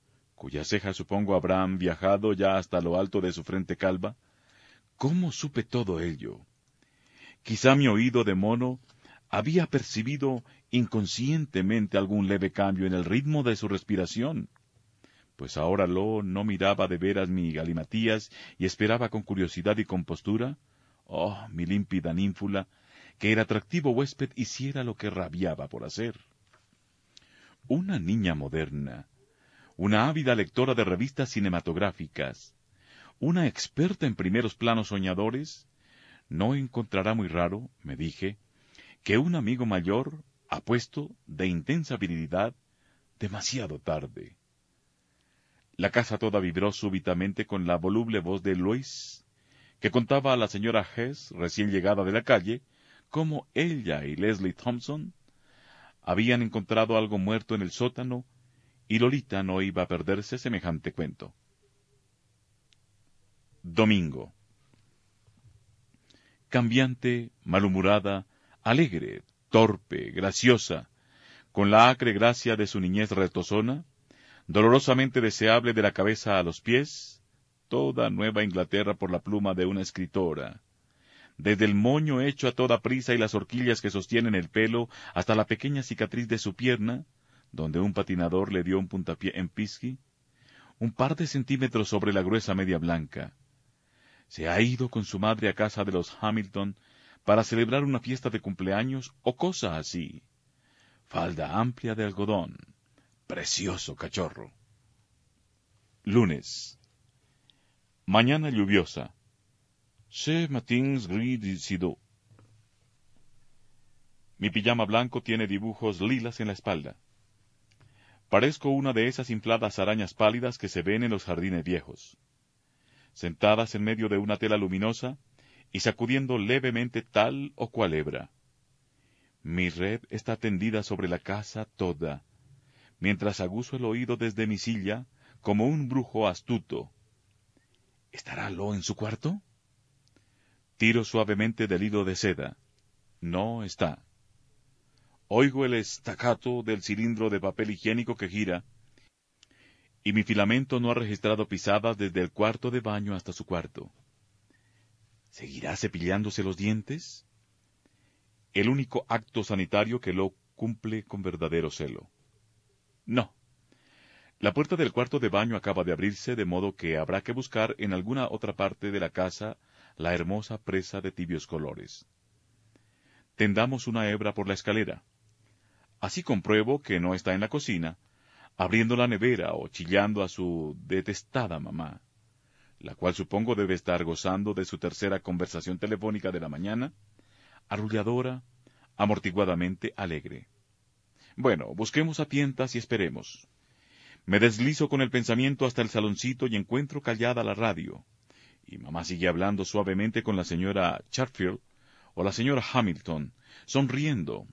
cuyas cejas supongo habrán viajado ya hasta lo alto de su frente calva, ¿cómo supe todo ello? Quizá mi oído de mono había percibido inconscientemente algún leve cambio en el ritmo de su respiración, pues ahora lo no miraba de veras mi galimatías y esperaba con curiosidad y compostura, oh, mi límpida ninfula, que el atractivo huésped hiciera lo que rabiaba por hacer. Una niña moderna, una ávida lectora de revistas cinematográficas, una experta en primeros planos soñadores, no encontrará muy raro, me dije, que un amigo mayor ha puesto de intensa virilidad demasiado tarde. La casa toda vibró súbitamente con la voluble voz de Luis, que contaba a la señora Hess, recién llegada de la calle, cómo ella y Leslie Thompson habían encontrado algo muerto en el sótano y Lolita no iba a perderse semejante cuento. Domingo. Cambiante, malhumorada, alegre, torpe, graciosa, con la acre gracia de su niñez retozona, dolorosamente deseable de la cabeza a los pies, toda Nueva Inglaterra por la pluma de una escritora, desde el moño hecho a toda prisa y las horquillas que sostienen el pelo hasta la pequeña cicatriz de su pierna, donde un patinador le dio un puntapié en pisqui, un par de centímetros sobre la gruesa media blanca. Se ha ido con su madre a casa de los Hamilton para celebrar una fiesta de cumpleaños o cosa así. Falda amplia de algodón. Precioso cachorro. Lunes. Mañana lluviosa. Se matins gris Mi pijama blanco tiene dibujos lilas en la espalda. Parezco una de esas infladas arañas pálidas que se ven en los jardines viejos. Sentadas en medio de una tela luminosa y sacudiendo levemente tal o cual hebra. Mi red está tendida sobre la casa toda, mientras aguzo el oído desde mi silla como un brujo astuto. ¿Estará Lo en su cuarto? Tiro suavemente del hilo de seda. No está. Oigo el estacato del cilindro de papel higiénico que gira, y mi filamento no ha registrado pisadas desde el cuarto de baño hasta su cuarto. ¿Seguirá cepillándose los dientes? El único acto sanitario que lo cumple con verdadero celo. No. La puerta del cuarto de baño acaba de abrirse, de modo que habrá que buscar en alguna otra parte de la casa la hermosa presa de tibios colores. Tendamos una hebra por la escalera. Así compruebo que no está en la cocina, abriendo la nevera o chillando a su detestada mamá, la cual supongo debe estar gozando de su tercera conversación telefónica de la mañana, arrulladora, amortiguadamente alegre. Bueno, busquemos a tientas y esperemos. Me deslizo con el pensamiento hasta el saloncito y encuentro callada la radio. Y mamá sigue hablando suavemente con la señora Charfield o la señora Hamilton, sonriendo,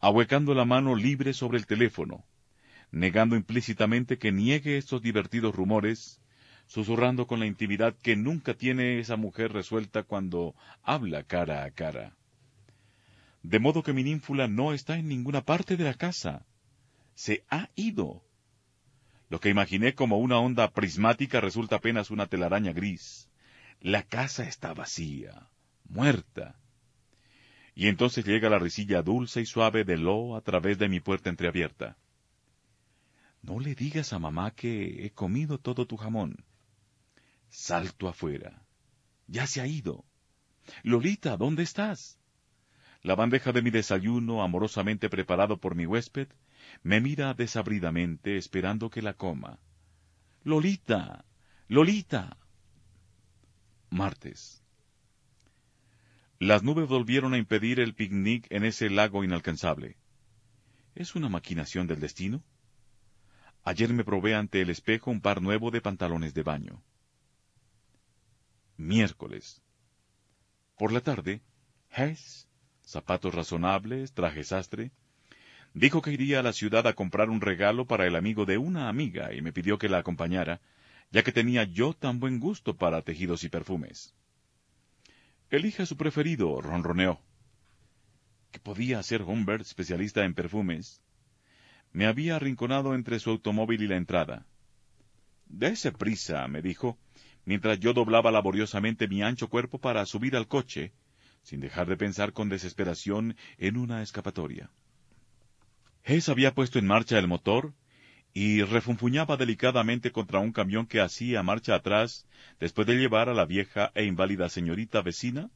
ahuecando la mano libre sobre el teléfono, negando implícitamente que niegue estos divertidos rumores, susurrando con la intimidad que nunca tiene esa mujer resuelta cuando habla cara a cara. De modo que mi ninfula no está en ninguna parte de la casa. Se ha ido. Lo que imaginé como una onda prismática resulta apenas una telaraña gris. La casa está vacía, muerta, y entonces llega la risilla dulce y suave de Lo a través de mi puerta entreabierta. No le digas a mamá que he comido todo tu jamón. Salto afuera. Ya se ha ido. Lolita, ¿dónde estás? La bandeja de mi desayuno, amorosamente preparado por mi huésped, me mira desabridamente esperando que la coma. Lolita. Lolita. Martes. Las nubes volvieron a impedir el picnic en ese lago inalcanzable. ¿Es una maquinación del destino? Ayer me probé ante el espejo un par nuevo de pantalones de baño. Miércoles. Por la tarde, Hess, zapatos razonables, traje sastre, dijo que iría a la ciudad a comprar un regalo para el amigo de una amiga y me pidió que la acompañara, ya que tenía yo tan buen gusto para tejidos y perfumes. Elija su preferido, ronroneó. ¿Qué podía ser Humbert, especialista en perfumes? Me había arrinconado entre su automóvil y la entrada. Dese prisa, me dijo, mientras yo doblaba laboriosamente mi ancho cuerpo para subir al coche, sin dejar de pensar con desesperación en una escapatoria. Hess había puesto en marcha el motor y refunfuñaba delicadamente contra un camión que hacía marcha atrás después de llevar a la vieja e inválida señorita vecina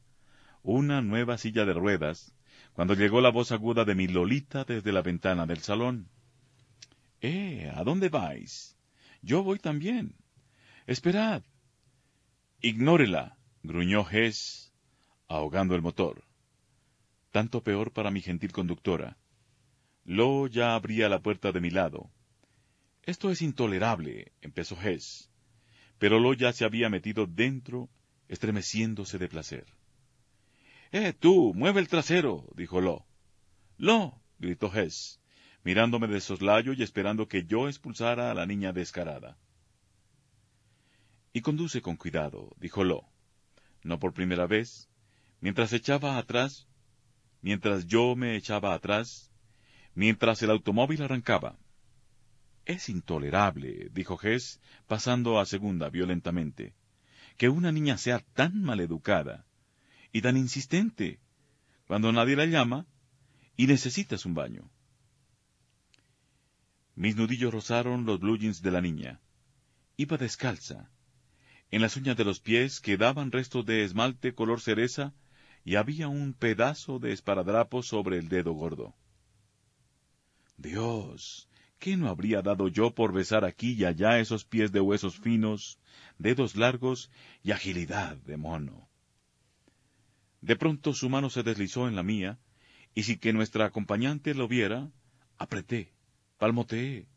una nueva silla de ruedas, cuando llegó la voz aguda de mi Lolita desde la ventana del salón. Eh, ¿a dónde vais? Yo voy también. Esperad. Ignórela, gruñó Hess, ahogando el motor. Tanto peor para mi gentil conductora. Lo ya abría la puerta de mi lado. Esto es intolerable, empezó Hess. Pero Lo ya se había metido dentro, estremeciéndose de placer. ¡Eh, tú! ¡Mueve el trasero! dijo Lo. ¡Lo! gritó Hess, mirándome de soslayo y esperando que yo expulsara a la niña descarada. Y conduce con cuidado, dijo Lo. No por primera vez, mientras echaba atrás, mientras yo me echaba atrás, mientras el automóvil arrancaba. Es intolerable, dijo Hess, pasando a segunda violentamente, que una niña sea tan maleducada y tan insistente cuando nadie la llama y necesitas un baño. Mis nudillos rozaron los blue jeans de la niña. Iba descalza. En las uñas de los pies quedaban restos de esmalte color cereza y había un pedazo de esparadrapo sobre el dedo gordo. Dios, ¿qué no habría dado yo por besar aquí y allá esos pies de huesos finos, dedos largos y agilidad de mono? De pronto su mano se deslizó en la mía, y sin que nuestra acompañante lo viera, apreté, palmoteé,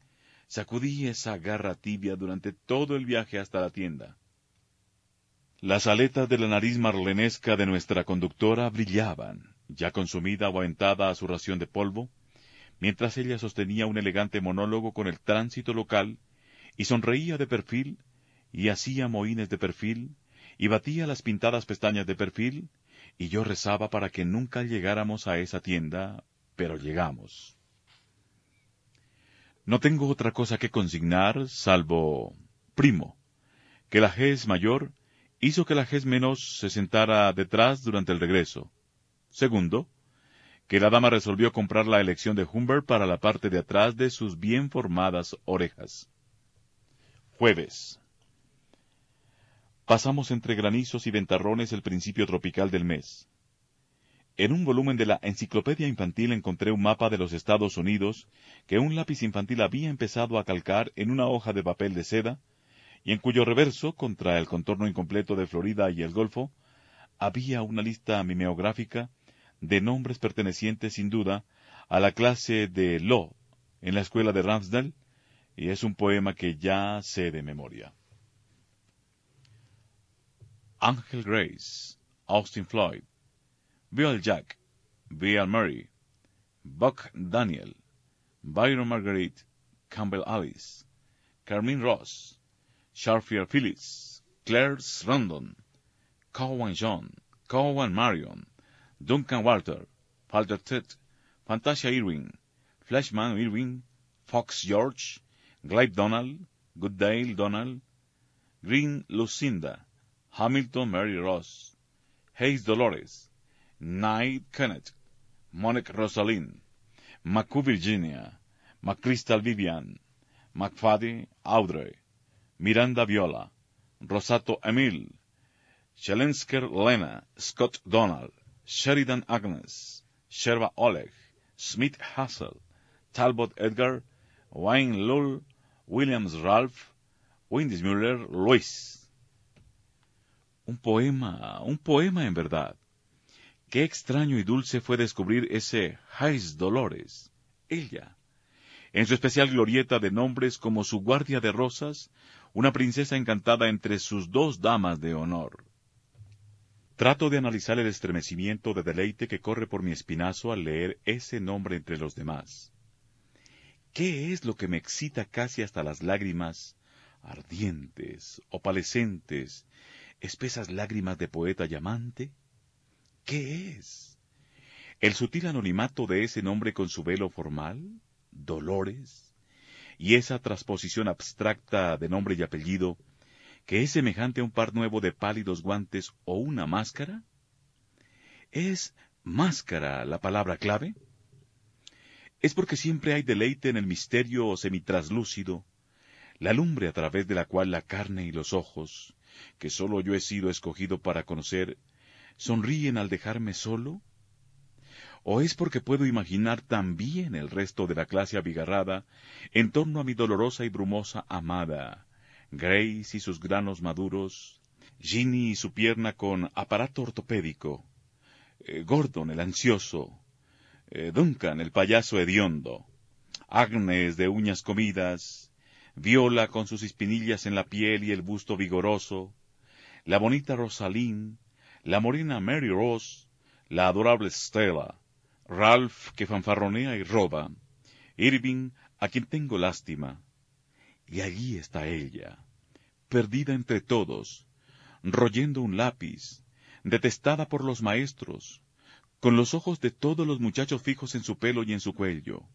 sacudí esa garra tibia durante todo el viaje hasta la tienda. Las aletas de la nariz marlenesca de nuestra conductora brillaban, ya consumida o aventada a su ración de polvo, mientras ella sostenía un elegante monólogo con el tránsito local, y sonreía de perfil, y hacía mohines de perfil, y batía las pintadas pestañas de perfil, y yo rezaba para que nunca llegáramos a esa tienda, pero llegamos. No tengo otra cosa que consignar, salvo, primo, que la GES mayor hizo que la GES menos se sentara detrás durante el regreso. Segundo, que la dama resolvió comprar la elección de Humbert para la parte de atrás de sus bien formadas orejas. Jueves. Pasamos entre granizos y ventarrones el principio tropical del mes. En un volumen de la Enciclopedia Infantil encontré un mapa de los Estados Unidos que un lápiz infantil había empezado a calcar en una hoja de papel de seda, y en cuyo reverso, contra el contorno incompleto de Florida y el Golfo, había una lista mimeográfica de nombres pertenecientes sin duda a la clase de Law en la escuela de Ramsdale, y es un poema que ya sé de memoria. Angel Grace, Austin Floyd, Bill Jack, Bill Murray, Buck Daniel, Byron Marguerite, Campbell Alice, Carmine Ross, Sharfier Phillips, Claire Rondon, Cowan John, Cowan Marion, Duncan Walter, Falter Ted, Fantasia Irwin, Flashman Irwin, Fox George, Glide Donald, Goodale Donald, Green Lucinda, Hamilton Mary Ross, Hayes Dolores, Knight Kenneth, Monique Rosalind, McCoo Virginia, McCrystal Vivian, McFaddy Audrey, Miranda Viola, Rosato Emil, Shelensker Lena, Scott Donald, Sheridan Agnes, Sherba Oleg, Smith Hassel, Talbot Edgar, Wayne Lull, Williams Ralph, Windis Muller, Luis. Un poema, un poema en verdad. Qué extraño y dulce fue descubrir ese Jais Dolores, ella, en su especial glorieta de nombres como su guardia de rosas, una princesa encantada entre sus dos damas de honor. Trato de analizar el estremecimiento de deleite que corre por mi espinazo al leer ese nombre entre los demás. ¿Qué es lo que me excita casi hasta las lágrimas, ardientes, opalescentes, espesas lágrimas de poeta llamante? ¿Qué es? ¿El sutil anonimato de ese nombre con su velo formal? ¿Dolores? y esa transposición abstracta de nombre y apellido, que es semejante a un par nuevo de pálidos guantes o una máscara? ¿Es máscara la palabra clave? Es porque siempre hay deleite en el misterio semitraslúcido, la lumbre a través de la cual la carne y los ojos, que sólo yo he sido escogido para conocer, sonríen al dejarme solo? ¿O es porque puedo imaginar también el resto de la clase abigarrada en torno a mi dolorosa y brumosa amada, Grace y sus granos maduros, Ginny y su pierna con aparato ortopédico, eh, Gordon el ansioso, eh, Duncan el payaso hediondo, Agnes de uñas comidas, Viola con sus espinillas en la piel y el busto vigoroso, la bonita Rosaline, la morena Mary Rose, la adorable Stella, Ralph que fanfarronea y roba, Irving a quien tengo lástima. Y allí está ella, perdida entre todos, royendo un lápiz, detestada por los maestros, con los ojos de todos los muchachos fijos en su pelo y en su cuello.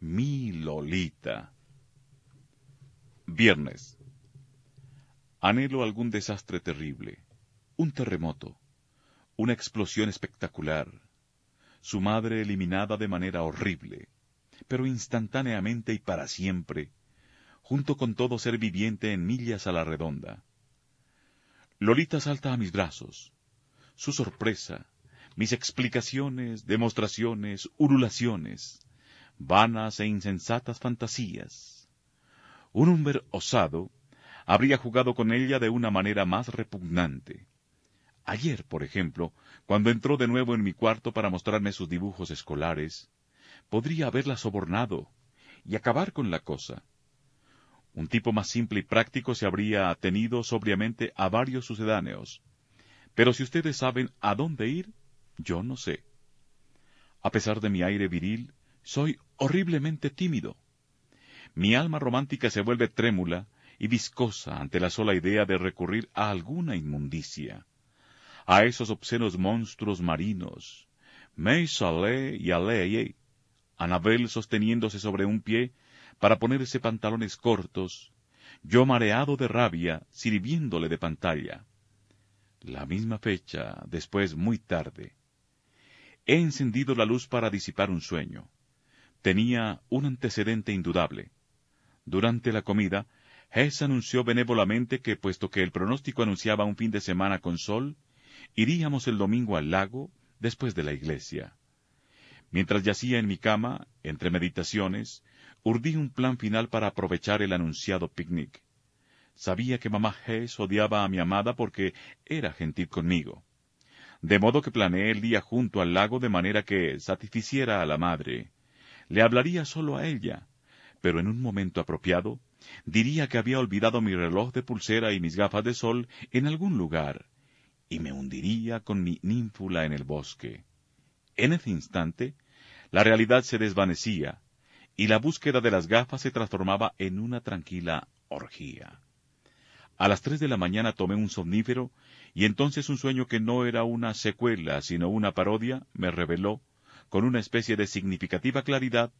Mi Lolita. Viernes. Anhelo algún desastre terrible, un terremoto, una explosión espectacular, su madre eliminada de manera horrible, pero instantáneamente y para siempre, junto con todo ser viviente en millas a la redonda. Lolita salta a mis brazos. Su sorpresa, mis explicaciones, demostraciones, ululaciones, vanas e insensatas fantasías. Un hombre osado habría jugado con ella de una manera más repugnante. Ayer, por ejemplo, cuando entró de nuevo en mi cuarto para mostrarme sus dibujos escolares, podría haberla sobornado y acabar con la cosa. Un tipo más simple y práctico se habría atenido sobriamente a varios sucedáneos. Pero si ustedes saben a dónde ir, yo no sé. A pesar de mi aire viril, soy horriblemente tímido. Mi alma romántica se vuelve trémula y viscosa ante la sola idea de recurrir a alguna inmundicia, a esos obscenos monstruos marinos, May Salé y Aleye, Anabel sosteniéndose sobre un pie para ponerse pantalones cortos, yo mareado de rabia, sirviéndole de pantalla. La misma fecha, después muy tarde. He encendido la luz para disipar un sueño. Tenía un antecedente indudable. Durante la comida, Hess anunció benévolamente que, puesto que el pronóstico anunciaba un fin de semana con sol, iríamos el domingo al lago después de la iglesia. Mientras yacía en mi cama, entre meditaciones, urdí un plan final para aprovechar el anunciado picnic. Sabía que mamá Hess odiaba a mi amada porque era gentil conmigo. De modo que planeé el día junto al lago de manera que satisficiera a la madre. Le hablaría solo a ella, pero en un momento apropiado diría que había olvidado mi reloj de pulsera y mis gafas de sol en algún lugar, y me hundiría con mi ninfula en el bosque. En ese instante, la realidad se desvanecía, y la búsqueda de las gafas se transformaba en una tranquila orgía. A las tres de la mañana tomé un somnífero, y entonces un sueño que no era una secuela, sino una parodia, me reveló, con una especie de significativa claridad,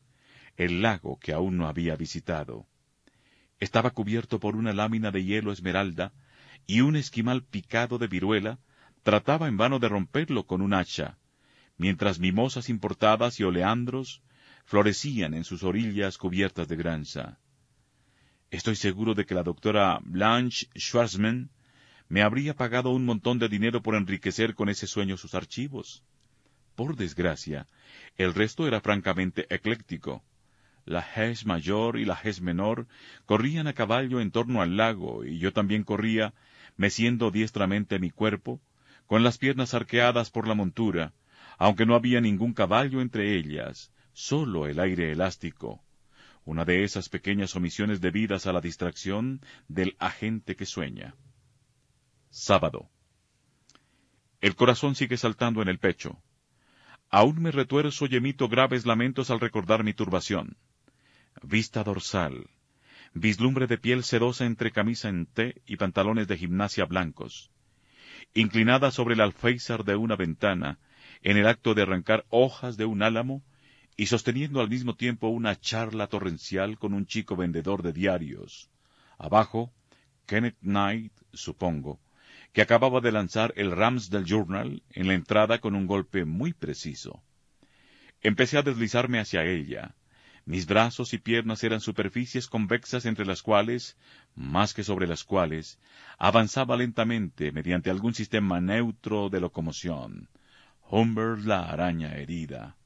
el lago que aún no había visitado. Estaba cubierto por una lámina de hielo esmeralda, y un esquimal picado de viruela trataba en vano de romperlo con un hacha, mientras mimosas importadas y oleandros florecían en sus orillas cubiertas de granza. Estoy seguro de que la doctora Blanche Schwarzman me habría pagado un montón de dinero por enriquecer con ese sueño sus archivos. Por desgracia, el resto era francamente ecléctico la Hes mayor y la Hes menor corrían a caballo en torno al lago, y yo también corría, meciendo diestramente mi cuerpo, con las piernas arqueadas por la montura, aunque no había ningún caballo entre ellas, sólo el aire elástico, una de esas pequeñas omisiones debidas a la distracción del agente que sueña. Sábado. El corazón sigue saltando en el pecho. Aún me retuerzo y emito graves lamentos al recordar mi turbación vista dorsal, vislumbre de piel sedosa entre camisa en té y pantalones de gimnasia blancos, inclinada sobre el alféizar de una ventana, en el acto de arrancar hojas de un álamo, y sosteniendo al mismo tiempo una charla torrencial con un chico vendedor de diarios. Abajo, Kenneth Knight, supongo, que acababa de lanzar el Rams del Journal en la entrada con un golpe muy preciso. Empecé a deslizarme hacia ella. Mis brazos y piernas eran superficies convexas entre las cuales, más que sobre las cuales, avanzaba lentamente mediante algún sistema neutro de locomoción. Humber la araña herida.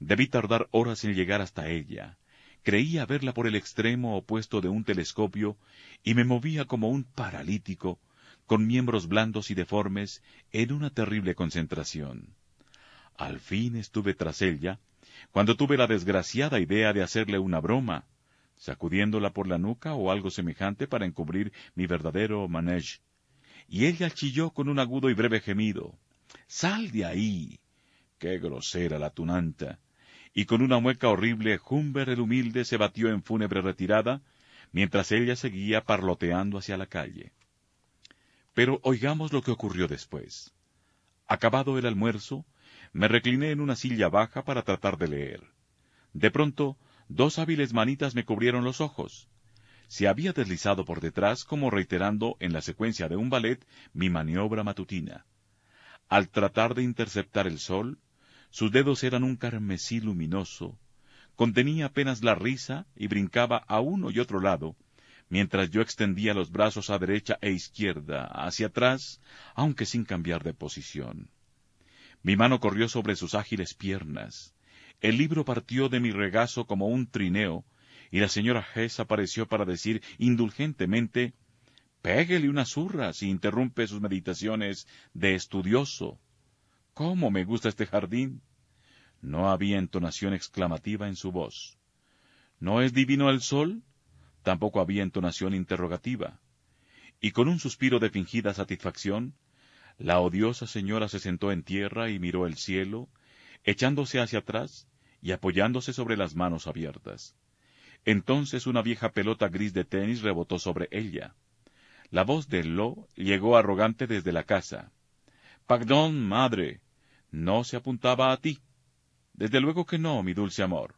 Debí tardar horas en llegar hasta ella. Creía verla por el extremo opuesto de un telescopio y me movía como un paralítico, con miembros blandos y deformes, en una terrible concentración. Al fin estuve tras ella, cuando tuve la desgraciada idea de hacerle una broma, sacudiéndola por la nuca o algo semejante para encubrir mi verdadero manege. Y ella chilló con un agudo y breve gemido. ¡Sal de ahí! ¡Qué grosera la tunanta! Y con una mueca horrible Humber el humilde se batió en fúnebre retirada, mientras ella seguía parloteando hacia la calle. Pero oigamos lo que ocurrió después. Acabado el almuerzo, me recliné en una silla baja para tratar de leer. De pronto, dos hábiles manitas me cubrieron los ojos. Se había deslizado por detrás como reiterando en la secuencia de un ballet mi maniobra matutina. Al tratar de interceptar el sol, sus dedos eran un carmesí luminoso, contenía apenas la risa y brincaba a uno y otro lado, mientras yo extendía los brazos a derecha e izquierda, hacia atrás, aunque sin cambiar de posición. Mi mano corrió sobre sus ágiles piernas. El libro partió de mi regazo como un trineo, y la señora Hess apareció para decir indulgentemente Péguele una zurra si interrumpe sus meditaciones de estudioso. ¿Cómo me gusta este jardín? No había entonación exclamativa en su voz. ¿No es divino el sol? Tampoco había entonación interrogativa. Y con un suspiro de fingida satisfacción, la odiosa señora se sentó en tierra y miró el cielo, echándose hacia atrás y apoyándose sobre las manos abiertas. Entonces una vieja pelota gris de tenis rebotó sobre ella. La voz de Lo llegó arrogante desde la casa. Pardón, madre, no se apuntaba a ti. Desde luego que no, mi dulce amor.